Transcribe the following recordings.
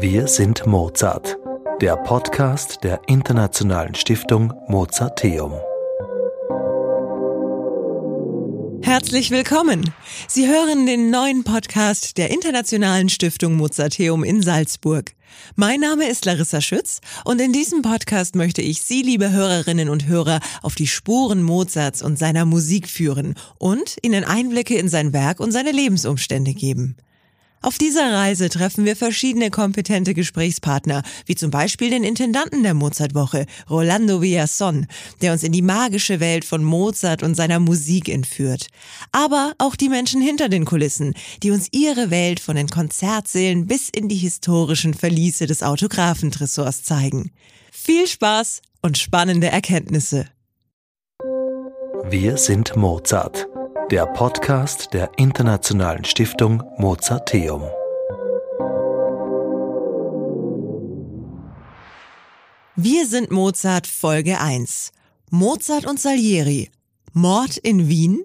Wir sind Mozart, der Podcast der Internationalen Stiftung Mozarteum. Herzlich willkommen. Sie hören den neuen Podcast der Internationalen Stiftung Mozarteum in Salzburg. Mein Name ist Larissa Schütz und in diesem Podcast möchte ich Sie, liebe Hörerinnen und Hörer, auf die Spuren Mozarts und seiner Musik führen und Ihnen Einblicke in sein Werk und seine Lebensumstände geben. Auf dieser Reise treffen wir verschiedene kompetente Gesprächspartner, wie zum Beispiel den Intendanten der Mozartwoche, Rolando Villason, der uns in die magische Welt von Mozart und seiner Musik entführt. Aber auch die Menschen hinter den Kulissen, die uns ihre Welt von den Konzertsälen bis in die historischen Verliese des Autographentresors zeigen. Viel Spaß und spannende Erkenntnisse. Wir sind Mozart der Podcast der Internationalen Stiftung Mozarteum. Wir sind Mozart Folge 1. Mozart und Salieri. Mord in Wien?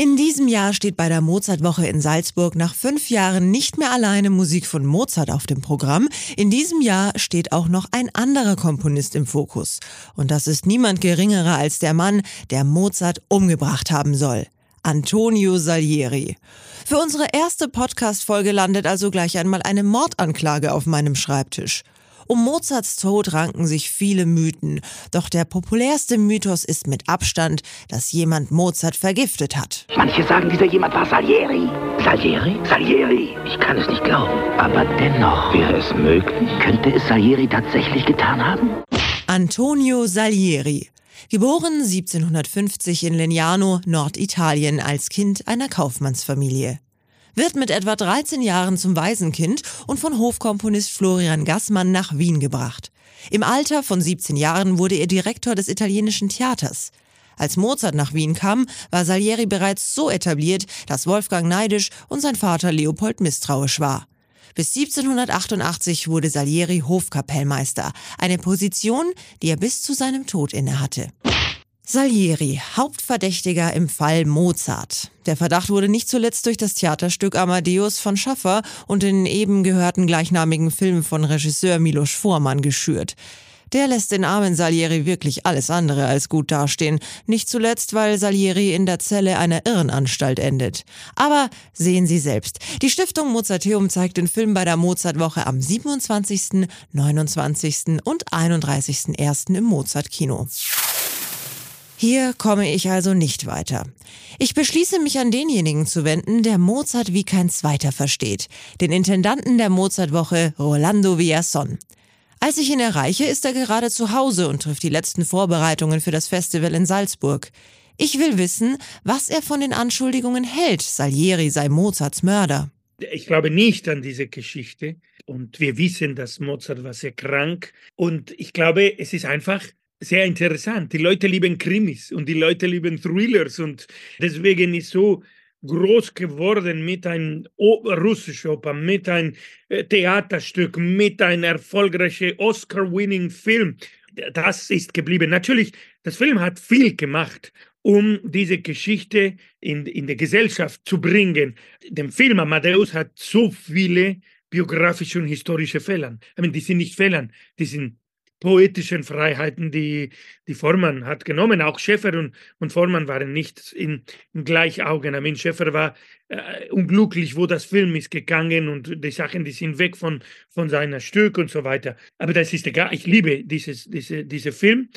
In diesem Jahr steht bei der Mozartwoche in Salzburg nach fünf Jahren nicht mehr alleine Musik von Mozart auf dem Programm. In diesem Jahr steht auch noch ein anderer Komponist im Fokus. Und das ist niemand geringerer als der Mann, der Mozart umgebracht haben soll. Antonio Salieri. Für unsere erste Podcast-Folge landet also gleich einmal eine Mordanklage auf meinem Schreibtisch. Um Mozarts Tod ranken sich viele Mythen, doch der populärste Mythos ist mit Abstand, dass jemand Mozart vergiftet hat. Manche sagen, dieser jemand war Salieri. Salieri? Salieri. Ich kann es nicht glauben. Aber dennoch wäre es möglich. Könnte es Salieri tatsächlich getan haben? Antonio Salieri. Geboren 1750 in Legnano, Norditalien, als Kind einer Kaufmannsfamilie wird mit etwa 13 Jahren zum Waisenkind und von Hofkomponist Florian Gassmann nach Wien gebracht. Im Alter von 17 Jahren wurde er Direktor des italienischen Theaters. Als Mozart nach Wien kam, war Salieri bereits so etabliert, dass Wolfgang neidisch und sein Vater Leopold misstrauisch war. Bis 1788 wurde Salieri Hofkapellmeister, eine Position, die er bis zu seinem Tod innehatte. Salieri, Hauptverdächtiger im Fall Mozart. Der Verdacht wurde nicht zuletzt durch das Theaterstück Amadeus von Schaffer und den eben gehörten gleichnamigen Film von Regisseur Milos Forman geschürt. Der lässt den armen Salieri wirklich alles andere als gut dastehen, nicht zuletzt, weil Salieri in der Zelle einer Irrenanstalt endet. Aber sehen Sie selbst, die Stiftung Mozarteum zeigt den Film bei der Mozartwoche am 27., 29. und 31.01. im Mozartkino. Hier komme ich also nicht weiter. Ich beschließe mich an denjenigen zu wenden, der Mozart wie kein zweiter versteht, den Intendanten der Mozartwoche Rolando Villason. Als ich ihn erreiche, ist er gerade zu Hause und trifft die letzten Vorbereitungen für das Festival in Salzburg. Ich will wissen, was er von den Anschuldigungen hält, Salieri sei Mozarts Mörder. Ich glaube nicht an diese Geschichte und wir wissen, dass Mozart war sehr krank und ich glaube, es ist einfach sehr interessant. Die Leute lieben Krimis und die Leute lieben Thrillers und deswegen ist so groß geworden mit einem russischen Oper, mit einem äh, Theaterstück, mit einem erfolgreichen Oscar-winning Film. Das ist geblieben. Natürlich, das Film hat viel gemacht, um diese Geschichte in, in die Gesellschaft zu bringen. Der Film Amadeus hat so viele biografische und historische Fehler. Ich meine, die sind nicht Fehler, die sind poetischen Freiheiten, die, die Forman hat genommen. Auch Schäfer und, und Forman waren nicht in, in Gleichaugen. Ich meine, Schäfer war äh, unglücklich, wo das Film ist gegangen und die Sachen, die sind weg von, von seiner Stück und so weiter. Aber das ist egal. Ich liebe dieses, diese, diese Film.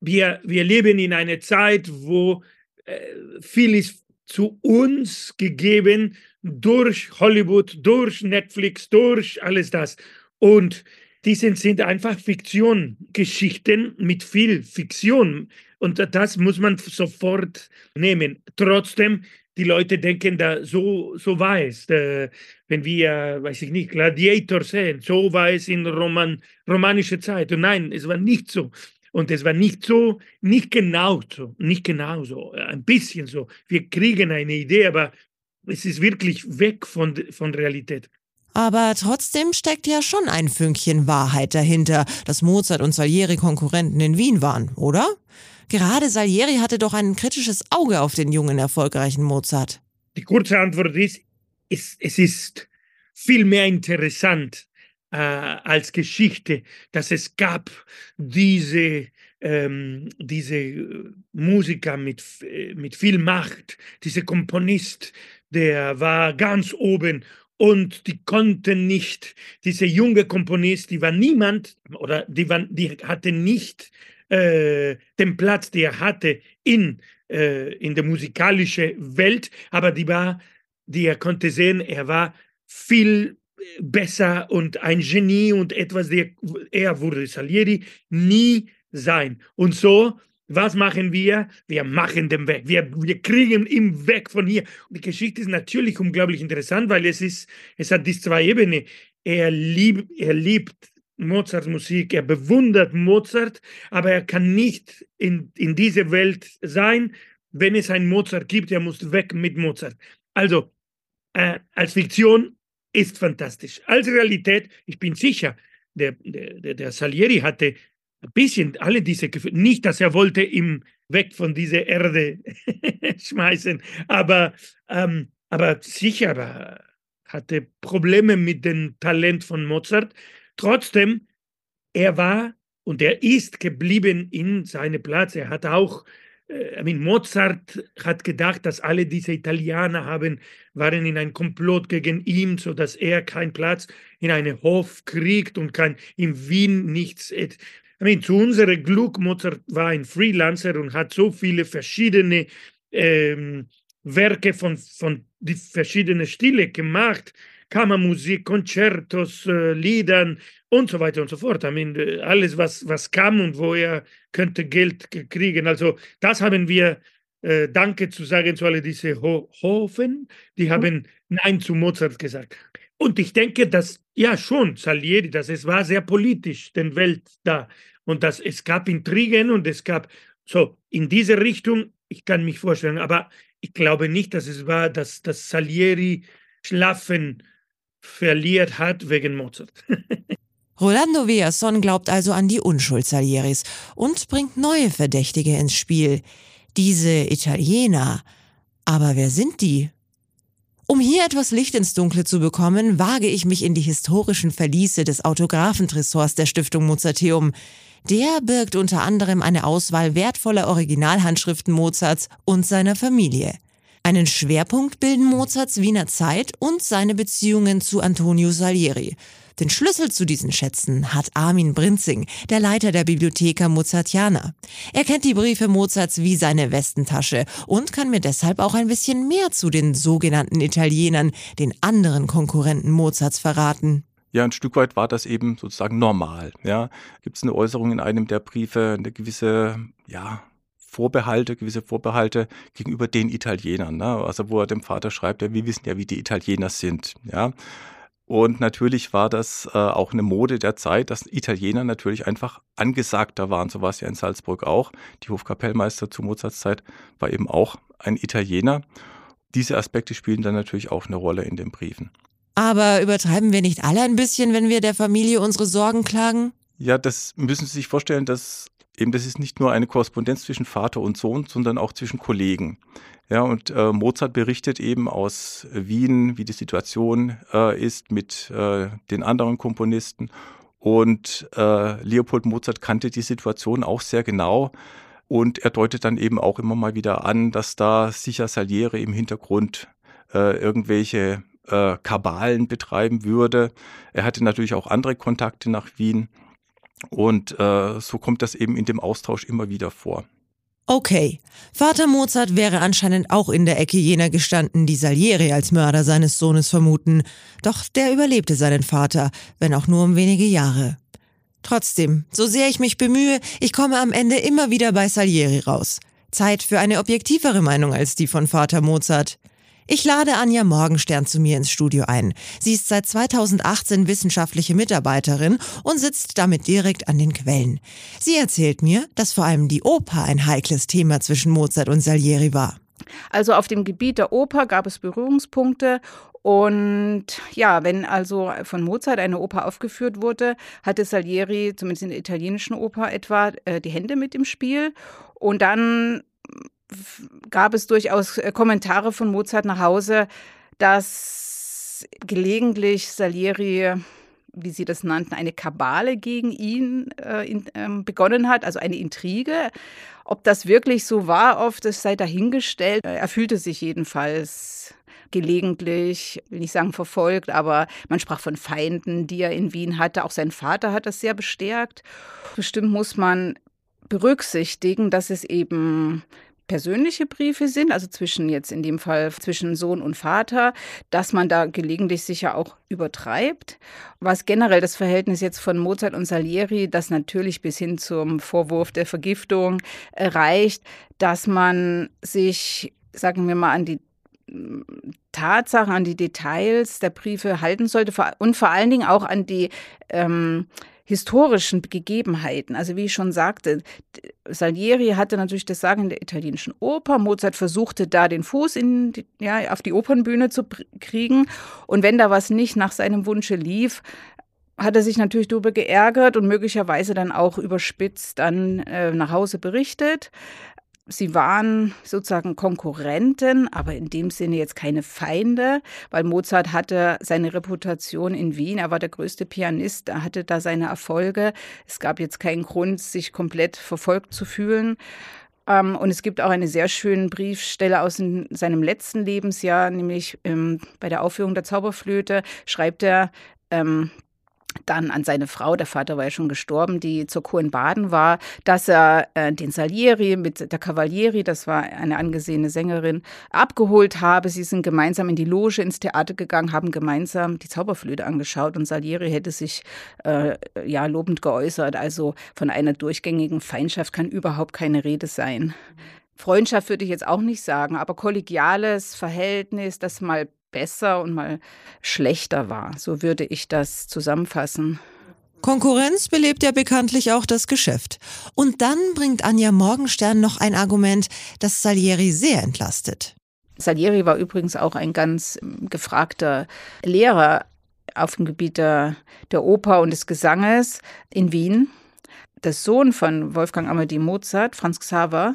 Wir, wir leben in einer Zeit, wo äh, viel ist zu uns gegeben durch Hollywood, durch Netflix, durch alles das. Und diese sind einfach Fiktion, Geschichten mit viel Fiktion. Und das muss man sofort nehmen. Trotzdem, die Leute denken, da so, so war es. Äh, wenn wir, weiß ich nicht, Gladiator sehen, so war es in Roman, romanischer Zeit. Und nein, es war nicht so. Und es war nicht so, nicht genau so, nicht genau so, ein bisschen so. Wir kriegen eine Idee, aber es ist wirklich weg von, von Realität. Aber trotzdem steckt ja schon ein Fünkchen Wahrheit dahinter, dass Mozart und Salieri Konkurrenten in Wien waren, oder? Gerade Salieri hatte doch ein kritisches Auge auf den jungen, erfolgreichen Mozart. Die kurze Antwort ist, es, es ist viel mehr interessant, äh, als Geschichte, dass es gab diese, ähm, diese Musiker mit, mit viel Macht, diese Komponist, der war ganz oben und die konnten nicht, diese junge Komponist, die war niemand oder die, war, die hatte nicht äh, den Platz, den er hatte in, äh, in der musikalischen Welt, aber die war, die er konnte sehen, er war viel besser und ein Genie und etwas, der, er wurde Salieri nie sein. Und so was machen wir? Wir machen den weg. Wir, wir kriegen ihn weg von hier. Und die Geschichte ist natürlich unglaublich interessant, weil es ist, es hat diese zwei Ebenen. Er liebt, er liebt Mozarts Musik, er bewundert Mozart, aber er kann nicht in, in diese Welt sein, wenn es einen Mozart gibt, er muss weg mit Mozart. Also, äh, als Fiktion ist fantastisch. Als Realität, ich bin sicher, der, der, der Salieri hatte ein bisschen alle diese Gefühle, nicht, dass er wollte ihm weg von dieser Erde schmeißen, aber, ähm, aber sicher aber hatte Probleme mit dem Talent von Mozart. Trotzdem, er war und er ist geblieben in seinem Platz. Er hat auch, äh, I Mozart hat gedacht, dass alle diese Italiener haben, waren in einem Komplott gegen ihn, so dass er keinen Platz in einem Hof kriegt und kann in Wien nichts I mean, zu unserem Glück, Mozart war ein Freelancer und hat so viele verschiedene ähm, Werke von, von die verschiedenen Stile gemacht. Kammermusik, Konzertos, äh, Liedern und so weiter und so fort. I mean, äh, alles, was, was kam und wo er könnte Geld kriegen. Also das haben wir, äh, danke zu sagen zu all diese Ho Hofen, die haben Nein zu Mozart gesagt. Und ich denke, dass ja schon Salieri, dass es war sehr politisch, den Welt da. Und dass es gab Intrigen und es gab so in diese Richtung, ich kann mich vorstellen, aber ich glaube nicht, dass es war, dass, dass Salieri Schlafen verliert hat wegen Mozart. Rolando Villason glaubt also an die Unschuld Salieris und bringt neue Verdächtige ins Spiel. Diese Italiener. Aber wer sind die? Um hier etwas Licht ins Dunkle zu bekommen, wage ich mich in die historischen Verliese des Autographentresors der Stiftung Mozarteum. Der birgt unter anderem eine Auswahl wertvoller Originalhandschriften Mozarts und seiner Familie. Einen Schwerpunkt bilden Mozarts Wiener Zeit und seine Beziehungen zu Antonio Salieri. Den Schlüssel zu diesen Schätzen hat Armin Brinzing, der Leiter der Bibliotheca Mozartiana. Er kennt die Briefe Mozarts wie seine Westentasche und kann mir deshalb auch ein bisschen mehr zu den sogenannten Italienern, den anderen Konkurrenten Mozarts verraten. Ja, ein Stück weit war das eben sozusagen normal. Ja, gibt es eine Äußerung in einem der Briefe, eine gewisse, ja, Vorbehalte, gewisse Vorbehalte gegenüber den Italienern. Ne? Also wo er dem Vater schreibt, ja, wir wissen ja, wie die Italiener sind. Ja. Und natürlich war das äh, auch eine Mode der Zeit, dass Italiener natürlich einfach angesagter waren. So war es ja in Salzburg auch. Die Hofkapellmeister zu Mozarts Zeit war eben auch ein Italiener. Diese Aspekte spielen dann natürlich auch eine Rolle in den Briefen. Aber übertreiben wir nicht alle ein bisschen, wenn wir der Familie unsere Sorgen klagen? Ja, das müssen Sie sich vorstellen, dass eben das ist nicht nur eine Korrespondenz zwischen Vater und Sohn, sondern auch zwischen Kollegen. Ja, und äh, Mozart berichtet eben aus Wien, wie die Situation äh, ist mit äh, den anderen Komponisten. Und äh, Leopold Mozart kannte die Situation auch sehr genau. Und er deutet dann eben auch immer mal wieder an, dass da sicher Salieri im Hintergrund äh, irgendwelche äh, Kabalen betreiben würde. Er hatte natürlich auch andere Kontakte nach Wien und äh, so kommt das eben in dem Austausch immer wieder vor. Okay, Vater Mozart wäre anscheinend auch in der Ecke jener gestanden, die Salieri als Mörder seines Sohnes vermuten. Doch der überlebte seinen Vater, wenn auch nur um wenige Jahre. Trotzdem, so sehr ich mich bemühe, ich komme am Ende immer wieder bei Salieri raus. Zeit für eine objektivere Meinung als die von Vater Mozart. Ich lade Anja Morgenstern zu mir ins Studio ein. Sie ist seit 2018 wissenschaftliche Mitarbeiterin und sitzt damit direkt an den Quellen. Sie erzählt mir, dass vor allem die Oper ein heikles Thema zwischen Mozart und Salieri war. Also auf dem Gebiet der Oper gab es Berührungspunkte und ja, wenn also von Mozart eine Oper aufgeführt wurde, hatte Salieri, zumindest in der italienischen Oper etwa, äh, die Hände mit im Spiel. Und dann gab es durchaus äh, Kommentare von Mozart nach Hause, dass gelegentlich Salieri wie Sie das nannten, eine Kabale gegen ihn äh, in, ähm, begonnen hat, also eine Intrige. Ob das wirklich so war, oft ist sei dahingestellt. Er fühlte sich jedenfalls gelegentlich, will nicht sagen verfolgt, aber man sprach von Feinden, die er in Wien hatte. Auch sein Vater hat das sehr bestärkt. Bestimmt muss man berücksichtigen, dass es eben persönliche Briefe sind, also zwischen jetzt in dem Fall zwischen Sohn und Vater, dass man da gelegentlich sicher auch übertreibt. Was generell das Verhältnis jetzt von Mozart und Salieri, das natürlich bis hin zum Vorwurf der Vergiftung reicht, dass man sich, sagen wir mal, an die Tatsachen, an die Details der Briefe halten sollte und vor allen Dingen auch an die ähm, historischen Gegebenheiten. Also wie ich schon sagte, Salieri hatte natürlich das Sagen in der italienischen Oper. Mozart versuchte da den Fuß in ja, auf die Opernbühne zu kriegen. Und wenn da was nicht nach seinem Wunsche lief, hat er sich natürlich darüber geärgert und möglicherweise dann auch überspitzt dann äh, nach Hause berichtet. Sie waren sozusagen Konkurrenten, aber in dem Sinne jetzt keine Feinde, weil Mozart hatte seine Reputation in Wien. Er war der größte Pianist, er hatte da seine Erfolge. Es gab jetzt keinen Grund, sich komplett verfolgt zu fühlen. Ähm, und es gibt auch eine sehr schöne Briefstelle aus seinem letzten Lebensjahr, nämlich ähm, bei der Aufführung der Zauberflöte schreibt er, ähm, dann an seine Frau, der Vater war ja schon gestorben, die zur Kur in Baden war, dass er äh, den Salieri mit der Cavalieri, das war eine angesehene Sängerin, abgeholt habe. Sie sind gemeinsam in die Loge ins Theater gegangen, haben gemeinsam die Zauberflöte angeschaut und Salieri hätte sich äh, ja lobend geäußert. Also von einer durchgängigen Feindschaft kann überhaupt keine Rede sein. Freundschaft würde ich jetzt auch nicht sagen, aber kollegiales Verhältnis, das mal besser und mal schlechter war. So würde ich das zusammenfassen. Konkurrenz belebt ja bekanntlich auch das Geschäft. Und dann bringt Anja Morgenstern noch ein Argument, das Salieri sehr entlastet. Salieri war übrigens auch ein ganz ähm, gefragter Lehrer auf dem Gebiet der, der Oper und des Gesanges in Wien. Der Sohn von Wolfgang Amadeus Mozart, Franz Xaver,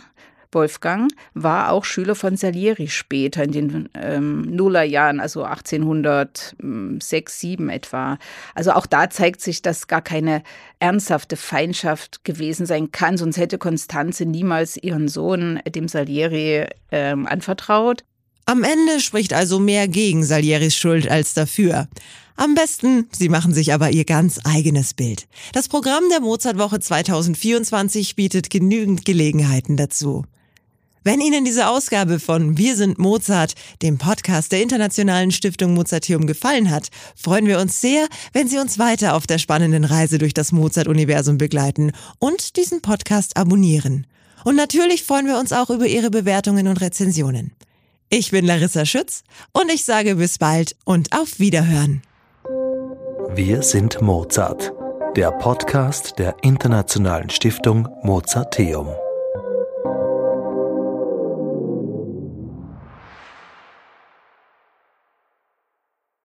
Wolfgang war auch Schüler von Salieri später in den ähm, Nullerjahren, also 1806, 7 etwa. Also auch da zeigt sich, dass gar keine ernsthafte Feindschaft gewesen sein kann, sonst hätte Konstanze niemals ihren Sohn dem Salieri ähm, anvertraut. Am Ende spricht also mehr gegen Salieris Schuld als dafür. Am besten, Sie machen sich aber Ihr ganz eigenes Bild. Das Programm der Mozartwoche 2024 bietet genügend Gelegenheiten dazu. Wenn Ihnen diese Ausgabe von Wir sind Mozart, dem Podcast der Internationalen Stiftung Mozarteum gefallen hat, freuen wir uns sehr, wenn Sie uns weiter auf der spannenden Reise durch das Mozart-Universum begleiten und diesen Podcast abonnieren. Und natürlich freuen wir uns auch über Ihre Bewertungen und Rezensionen. Ich bin Larissa Schütz und ich sage bis bald und auf Wiederhören. Wir sind Mozart, der Podcast der Internationalen Stiftung Mozarteum.